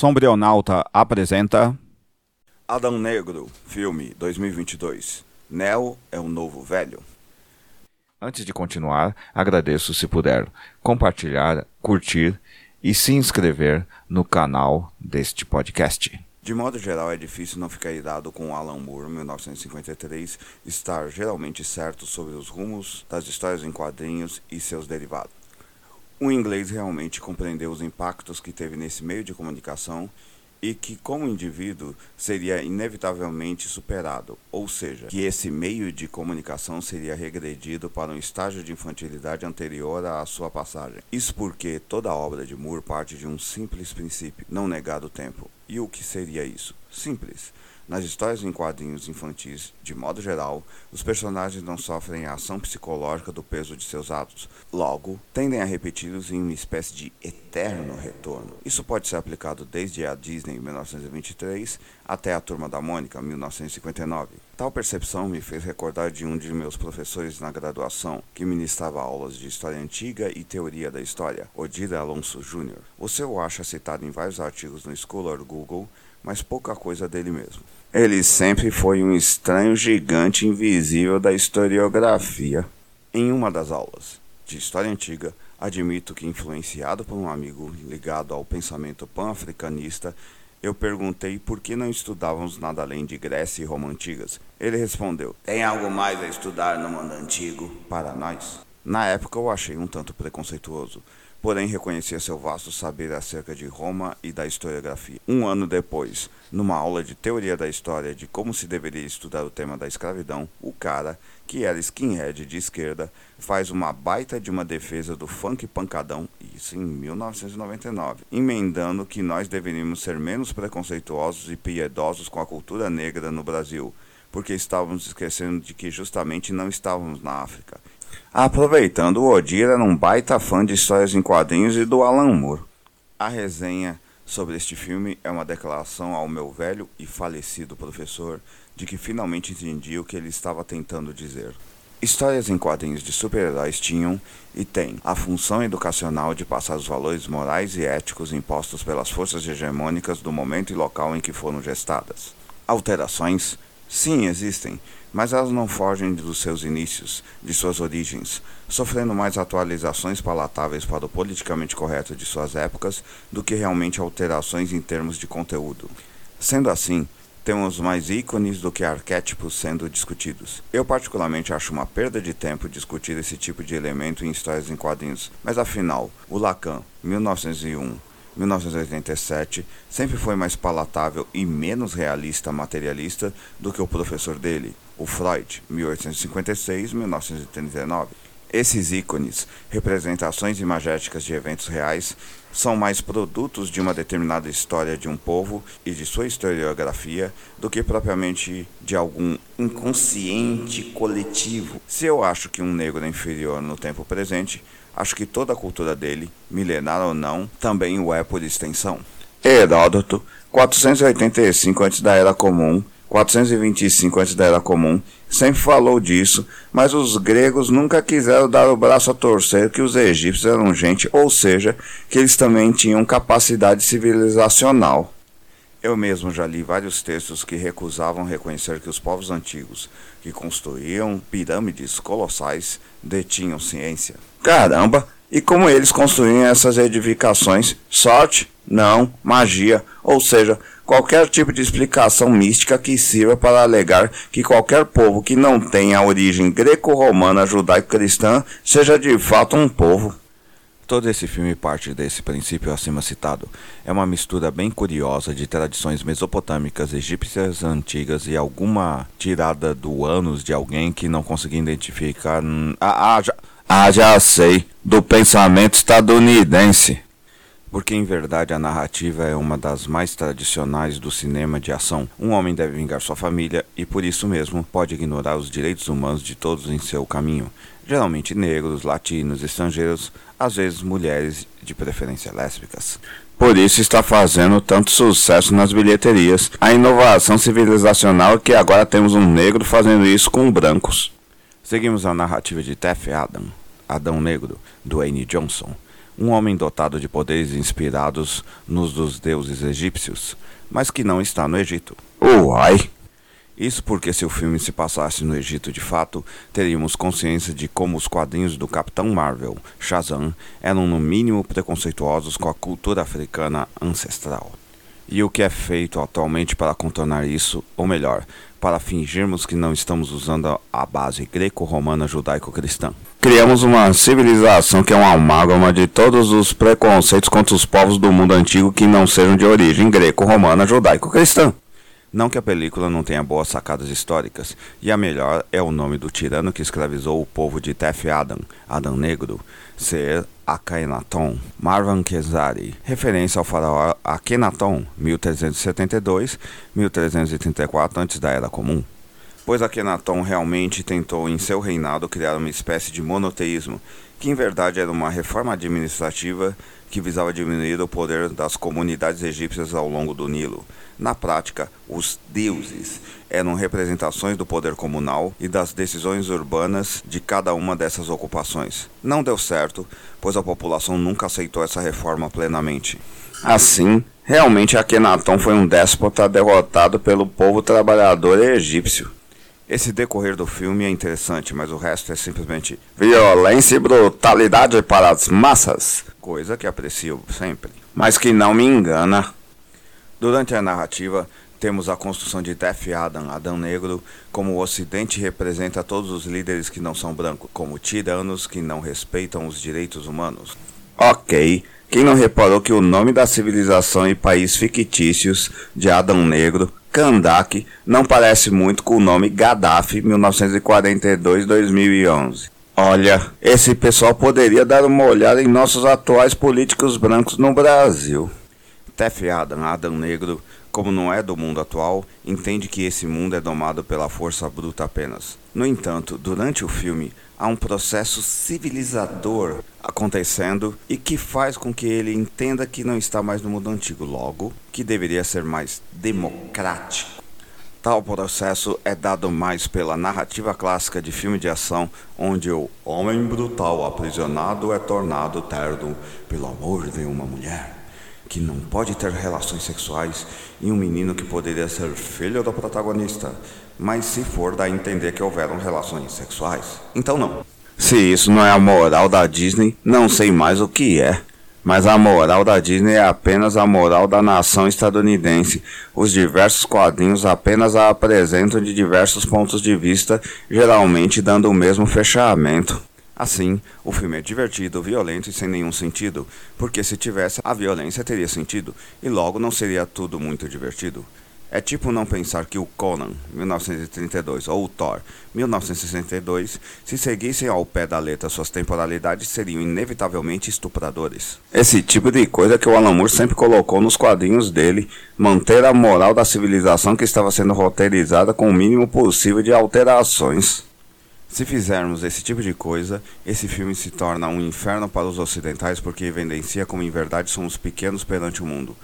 Sombrionauta apresenta Adão Negro, filme 2022. Neo é o novo velho. Antes de continuar, agradeço se puder compartilhar, curtir e se inscrever no canal deste podcast. De modo geral, é difícil não ficar irado com Alan Moore, 1953, estar geralmente certo sobre os rumos das histórias em quadrinhos e seus derivados. O inglês realmente compreendeu os impactos que teve nesse meio de comunicação e que, como indivíduo, seria inevitavelmente superado, ou seja, que esse meio de comunicação seria regredido para um estágio de infantilidade anterior à sua passagem. Isso porque toda a obra de Moore parte de um simples princípio, não negado o tempo. E o que seria isso? Simples. Nas histórias em quadrinhos infantis, de modo geral, os personagens não sofrem a ação psicológica do peso de seus atos. Logo, tendem a repeti-los em uma espécie de eterno retorno. Isso pode ser aplicado desde a Disney em 1923 até a Turma da Mônica, 1959. Tal percepção me fez recordar de um de meus professores na graduação, que ministrava aulas de História Antiga e Teoria da História, Odir Alonso Jr. O acha citado em vários artigos no Scholar Google, mas pouca coisa dele mesmo. Ele sempre foi um estranho gigante invisível da historiografia. Em uma das aulas de História Antiga, admito que, influenciado por um amigo ligado ao pensamento pan-africanista, eu perguntei por que não estudávamos nada além de Grécia e Roma antigas. Ele respondeu: Tem algo mais a estudar no mundo antigo para nós? Na época eu achei um tanto preconceituoso, porém reconhecia seu vasto saber acerca de Roma e da historiografia. Um ano depois, numa aula de teoria da história de como se deveria estudar o tema da escravidão, o cara, que era skinhead de esquerda, faz uma baita de uma defesa do funk pancadão, isso em 1999, emendando que nós deveríamos ser menos preconceituosos e piedosos com a cultura negra no Brasil, porque estávamos esquecendo de que justamente não estávamos na África Aproveitando, o Odir era um baita fã de histórias em quadrinhos e do Alan Moore. A resenha sobre este filme é uma declaração ao meu velho e falecido professor de que finalmente entendi o que ele estava tentando dizer. Histórias em quadrinhos de super-heróis tinham e têm a função educacional de passar os valores morais e éticos impostos pelas forças hegemônicas do momento e local em que foram gestadas. Alterações? Sim, existem, mas elas não fogem dos seus inícios, de suas origens, sofrendo mais atualizações palatáveis para o politicamente correto de suas épocas do que realmente alterações em termos de conteúdo. Sendo assim, temos mais ícones do que arquétipos sendo discutidos. Eu particularmente acho uma perda de tempo discutir esse tipo de elemento em histórias em quadrinhos, mas afinal, o Lacan, 1901, 1987, sempre foi mais palatável e menos realista materialista do que o professor dele, o Freud, 1856-1939. Esses ícones, representações imagéticas de eventos reais, são mais produtos de uma determinada história de um povo e de sua historiografia do que propriamente de algum inconsciente coletivo. Se eu acho que um negro é inferior no tempo presente, acho que toda a cultura dele, milenar ou não, também o é por extensão. Heródoto, 485 antes da Era Comum, 425 antes da Era Comum, sempre falou disso, mas os gregos nunca quiseram dar o braço a torcer que os egípcios eram gente, ou seja, que eles também tinham capacidade civilizacional. Eu mesmo já li vários textos que recusavam reconhecer que os povos antigos, que construíam pirâmides colossais, detinham ciência. Caramba! E como eles construíam essas edificações? Sorte? Não, magia, ou seja, qualquer tipo de explicação mística que sirva para alegar que qualquer povo que não tenha origem greco-romana judaico-cristã seja de fato um povo. Todo esse filme parte desse princípio acima citado. É uma mistura bem curiosa de tradições mesopotâmicas, egípcias antigas e alguma tirada do ânus de alguém que não consegui identificar. Ah, ah, já, ah, já sei. Do pensamento estadunidense porque em verdade a narrativa é uma das mais tradicionais do cinema de ação. Um homem deve vingar sua família e por isso mesmo pode ignorar os direitos humanos de todos em seu caminho, geralmente negros, latinos, estrangeiros, às vezes mulheres, de preferência lésbicas. Por isso está fazendo tanto sucesso nas bilheterias. A inovação civilizacional é que agora temos um negro fazendo isso com brancos. Seguimos a narrativa de Tef Adam, Adão Negro, do Wayne Johnson um homem dotado de poderes inspirados nos dos deuses egípcios, mas que não está no Egito. Uai! Isso porque se o filme se passasse no Egito de fato, teríamos consciência de como os quadrinhos do Capitão Marvel, Shazam, eram no mínimo preconceituosos com a cultura africana ancestral. E o que é feito atualmente para contornar isso, ou melhor, para fingirmos que não estamos usando a base greco-romana judaico-cristã? Criamos uma civilização que é uma amálgama de todos os preconceitos contra os povos do mundo antigo que não sejam de origem greco-romana judaico-cristã. Não que a película não tenha boas sacadas históricas, e a melhor é o nome do tirano que escravizou o povo de Tef Adam, Adão Negro, ser Akhenaton, Marwan Kezari, referência ao faraó Akhenaton, 1372-1334 antes da Era Comum. Pois Akhenaton realmente tentou em seu reinado criar uma espécie de monoteísmo, que em verdade era uma reforma administrativa que visava diminuir o poder das comunidades egípcias ao longo do Nilo. Na prática, os deuses eram representações do poder comunal e das decisões urbanas de cada uma dessas ocupações. Não deu certo, pois a população nunca aceitou essa reforma plenamente. Assim, realmente Akhenaton foi um déspota derrotado pelo povo trabalhador egípcio. Esse decorrer do filme é interessante, mas o resto é simplesmente violência e brutalidade para as massas, coisa que aprecio sempre, mas que não me engana. Durante a narrativa, temos a construção de Tef Adam, Adão Negro, como o Ocidente representa todos os líderes que não são brancos, como tiranos que não respeitam os direitos humanos. Ok, quem não reparou que o nome da civilização e país fictícios de Adão Negro Kandak não parece muito com o nome Gaddafi 1942-2011. Olha, esse pessoal poderia dar uma olhada em nossos atuais políticos brancos no Brasil. Tef Adam, Adam Negro, como não é do mundo atual, entende que esse mundo é domado pela força bruta apenas. No entanto, durante o filme, há um processo civilizador acontecendo e que faz com que ele entenda que não está mais no mundo antigo, logo, que deveria ser mais democrático. Tal processo é dado mais pela narrativa clássica de filme de ação, onde o homem brutal aprisionado é tornado terno pelo amor de uma mulher que não pode ter relações sexuais e um menino que poderia ser filho do protagonista, mas se for dá a entender que houveram relações sexuais. Então não. Se isso não é a moral da Disney, não sei mais o que é. Mas a moral da Disney é apenas a moral da nação estadunidense. Os diversos quadrinhos apenas a apresentam de diversos pontos de vista, geralmente dando o mesmo fechamento. Assim, o filme é divertido, violento e sem nenhum sentido, porque se tivesse, a violência teria sentido, e logo não seria tudo muito divertido. É tipo não pensar que o Conan, 1932, ou o Thor, 1962, se seguissem ao pé da letra suas temporalidades, seriam inevitavelmente estupradores. Esse tipo de coisa que o Alan Moore sempre colocou nos quadrinhos dele, manter a moral da civilização que estava sendo roteirizada com o mínimo possível de alterações. Se fizermos esse tipo de coisa, esse filme se torna um inferno para os ocidentais porque evidencia como em verdade somos pequenos perante o mundo.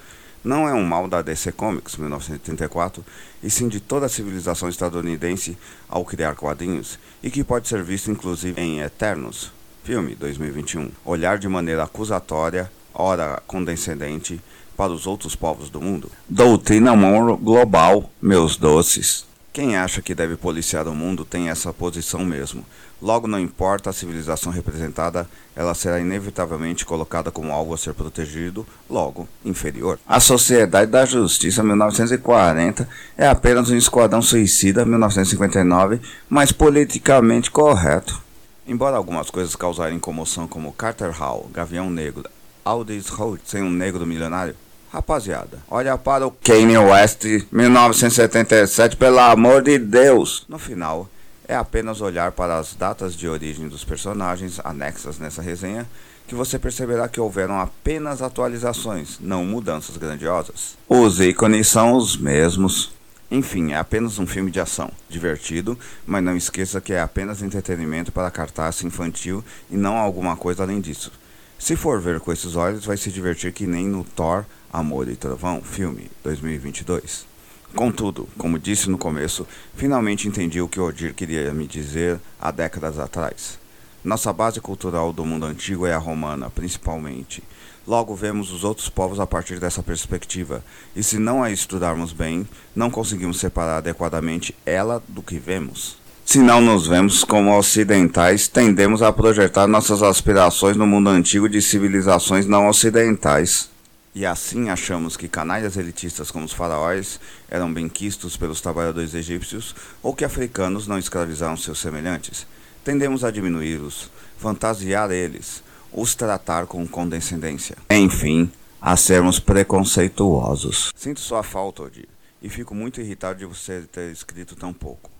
Não é um mal da DC Comics, 1934, e sim de toda a civilização estadunidense ao criar quadrinhos, e que pode ser visto inclusive em Eternos, filme 2021. Olhar de maneira acusatória, ora condescendente, para os outros povos do mundo. Doutrina Monroe Global, meus doces. Quem acha que deve policiar o mundo tem essa posição mesmo. Logo, não importa a civilização representada, ela será inevitavelmente colocada como algo a ser protegido, logo, inferior. A Sociedade da Justiça 1940 é apenas um esquadrão suicida 1959, mas politicamente correto. Embora algumas coisas causarem comoção como Carter Hall, Gavião Negro, Aldous Holt sem um negro milionário, Rapaziada, olha para o Kanye West 1977, pelo amor de Deus. No final, é apenas olhar para as datas de origem dos personagens anexas nessa resenha que você perceberá que houveram apenas atualizações, não mudanças grandiosas. Os ícones são os mesmos. Enfim, é apenas um filme de ação, divertido, mas não esqueça que é apenas entretenimento para cartaz infantil e não alguma coisa além disso. Se for ver com esses olhos, vai se divertir que nem no Thor Amor e Trovão, filme 2022. Contudo, como disse no começo, finalmente entendi o que Odir queria me dizer há décadas atrás. Nossa base cultural do mundo antigo é a romana, principalmente. Logo vemos os outros povos a partir dessa perspectiva, e se não a estudarmos bem, não conseguimos separar adequadamente ela do que vemos. Se não nos vemos como ocidentais, tendemos a projetar nossas aspirações no mundo antigo de civilizações não ocidentais. E assim achamos que canalhas elitistas como os faraós eram benquistos pelos trabalhadores egípcios ou que africanos não escravizaram seus semelhantes. Tendemos a diminuí-los, fantasiar eles, os tratar com condescendência. Enfim, a sermos preconceituosos. Sinto sua falta, Odir, e fico muito irritado de você ter escrito tão pouco.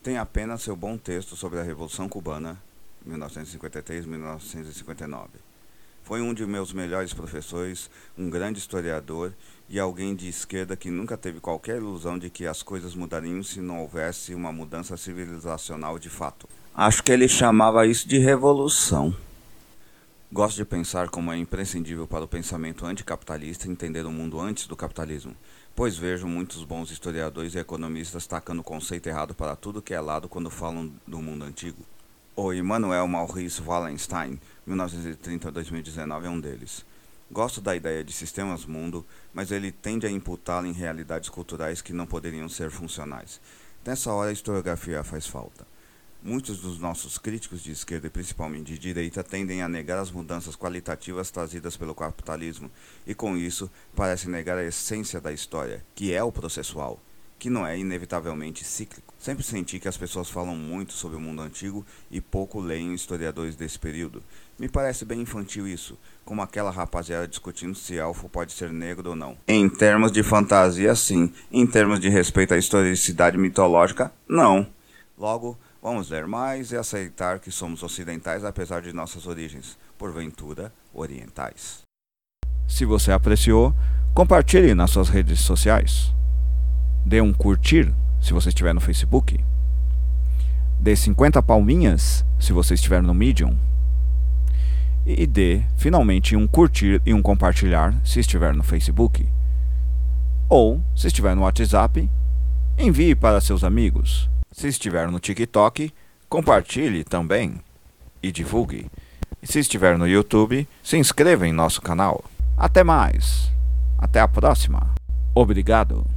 Tem apenas seu bom texto sobre a Revolução Cubana, 1953-1959. Foi um de meus melhores professores, um grande historiador e alguém de esquerda que nunca teve qualquer ilusão de que as coisas mudariam se não houvesse uma mudança civilizacional de fato. Acho que ele chamava isso de revolução. Gosto de pensar como é imprescindível para o pensamento anticapitalista entender o mundo antes do capitalismo, pois vejo muitos bons historiadores e economistas tacando conceito errado para tudo que é lado quando falam do mundo antigo. O Immanuel Maurice Wallenstein, 1930-2019, é um deles. Gosto da ideia de sistemas mundo, mas ele tende a imputá-la em realidades culturais que não poderiam ser funcionais. Nessa hora a historiografia faz falta. Muitos dos nossos críticos de esquerda e principalmente de direita tendem a negar as mudanças qualitativas trazidas pelo capitalismo e, com isso, parecem negar a essência da história, que é o processual que não é inevitavelmente cíclico. Sempre senti que as pessoas falam muito sobre o mundo antigo e pouco leem historiadores desse período. Me parece bem infantil isso, como aquela rapaziada discutindo se elfo pode ser negro ou não. Em termos de fantasia, sim. Em termos de respeito à historicidade mitológica, não. Logo, vamos ler mais e aceitar que somos ocidentais apesar de nossas origens, porventura orientais. Se você apreciou, compartilhe nas suas redes sociais dê um curtir se você estiver no Facebook. Dê 50 palminhas se você estiver no Medium. E dê finalmente um curtir e um compartilhar se estiver no Facebook. Ou, se estiver no WhatsApp, envie para seus amigos. Se estiver no TikTok, compartilhe também e divulgue. E se estiver no YouTube, se inscreva em nosso canal. Até mais. Até a próxima. Obrigado.